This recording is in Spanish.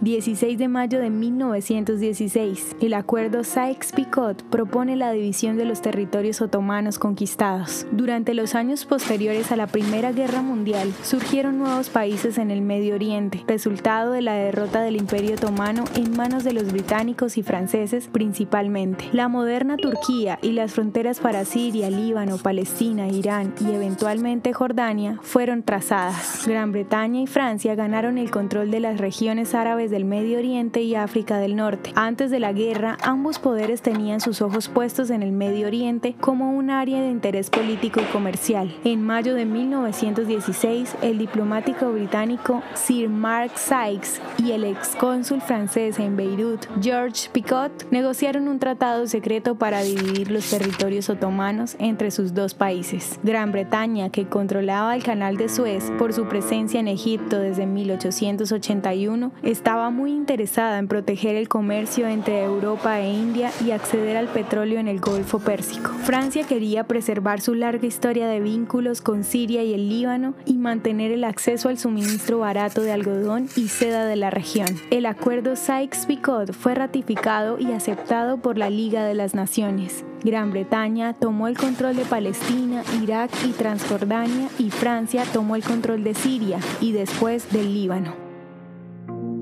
16 de mayo de 1916, el acuerdo Sykes-Picot propone la división de los territorios otomanos conquistados. Durante los años posteriores a la Primera Guerra Mundial, surgieron nuevos países en el Medio Oriente, resultado de la derrota del Imperio Otomano en manos de los británicos y franceses principalmente. La moderna Turquía y las fronteras para Siria, Líbano, Palestina, Irán y eventualmente Jordania fueron trazadas. Gran Bretaña y Francia ganaron el control de las regiones árabes del Medio Oriente y África del Norte. Antes de la guerra, ambos poderes tenían sus ojos puestos en el Medio Oriente como un área de interés político y comercial. En mayo de 1916, el diplomático británico Sir Mark Sykes y el excónsul francés en Beirut, Georges Picot, negociaron un tratado secreto para dividir los territorios otomanos entre sus dos países. Gran Bretaña, que controlaba el canal de Suez por su presencia en Egipto desde 1881, estaba muy interesada en proteger el comercio entre Europa e India y acceder al petróleo en el Golfo Pérsico. Francia quería preservar su larga historia de vínculos con Siria y el Líbano y mantener el acceso al suministro barato de algodón y seda de la región. El acuerdo Sykes-Picot fue ratificado y aceptado por la Liga de las Naciones. Gran Bretaña tomó el control de Palestina, Irak y Transjordania y Francia tomó el control de Siria y después del Líbano.